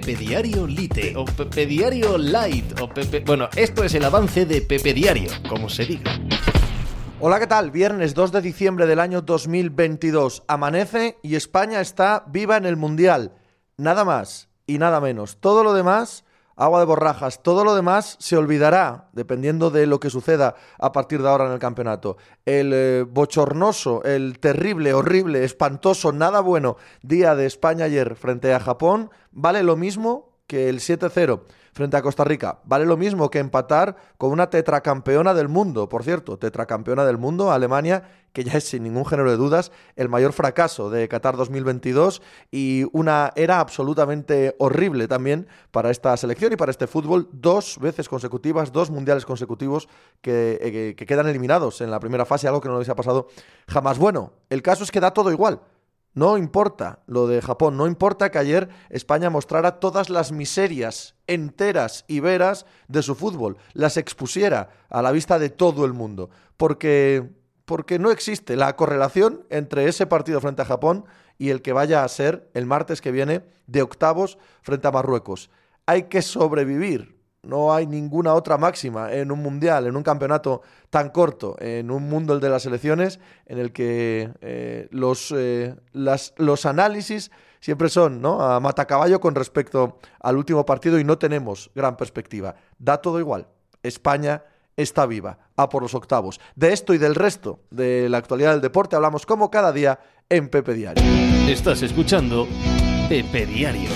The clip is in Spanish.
Pepe Diario Lite o Pepe Diario Light o Pepe... Bueno, esto es el avance de Pepe Diario, como se diga. Hola, ¿qué tal? Viernes 2 de diciembre del año 2022. Amanece y España está viva en el Mundial. Nada más y nada menos. Todo lo demás agua de borrajas. Todo lo demás se olvidará, dependiendo de lo que suceda a partir de ahora en el campeonato. El eh, bochornoso, el terrible, horrible, espantoso, nada bueno día de España ayer frente a Japón vale lo mismo que el 7-0 frente a Costa Rica. Vale lo mismo que empatar con una tetracampeona del mundo, por cierto, tetracampeona del mundo, Alemania, que ya es sin ningún género de dudas el mayor fracaso de Qatar 2022 y una era absolutamente horrible también para esta selección y para este fútbol, dos veces consecutivas, dos mundiales consecutivos que, eh, que quedan eliminados en la primera fase, algo que no les ha pasado jamás. Bueno, el caso es que da todo igual. No importa lo de Japón, no importa que ayer España mostrara todas las miserias enteras y veras de su fútbol, las expusiera a la vista de todo el mundo, porque, porque no existe la correlación entre ese partido frente a Japón y el que vaya a ser el martes que viene de octavos frente a Marruecos. Hay que sobrevivir, no hay ninguna otra máxima en un mundial, en un campeonato tan corto, en un mundo el de las elecciones, en el que eh, los, eh, los análisis siempre son ¿no? a matacaballo con respecto al último partido y no tenemos gran perspectiva. Da todo igual. España está viva, a por los octavos. De esto y del resto de la actualidad del deporte hablamos como cada día en Pepe Diario. Estás escuchando Pepe Diario.